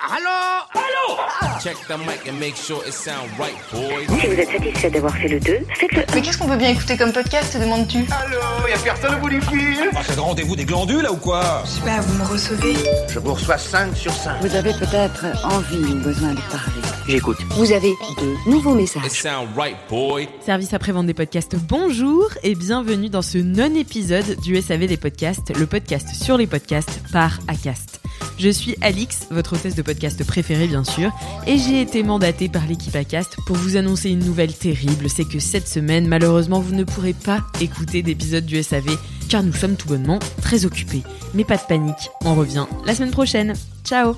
Allô? Allô? Check the mic and make sure it sound right, boys. Si vous êtes satisfait d'avoir fait le 2, faites-le Mais qu'est-ce qu'on peut bien écouter comme podcast, te demandes-tu? Allô Y'a personne au bout du fil Ah, c'est le rendez-vous des glandules là ou quoi? Je sais pas, vous me recevez Je vous reçois 5 sur 5. Vous avez peut-être envie ou besoin de parler. J'écoute. Vous avez de nouveaux It messages. sound right, boy. Service après-vente des podcasts, bonjour et bienvenue dans ce non-épisode du SAV des podcasts, le podcast sur les podcasts par ACAST. Je suis Alix, votre hôtesse de podcast préférée bien sûr, et j'ai été mandatée par l'équipe ACAST pour vous annoncer une nouvelle terrible, c'est que cette semaine, malheureusement, vous ne pourrez pas écouter d'épisode du SAV, car nous sommes tout bonnement très occupés. Mais pas de panique, on revient la semaine prochaine. Ciao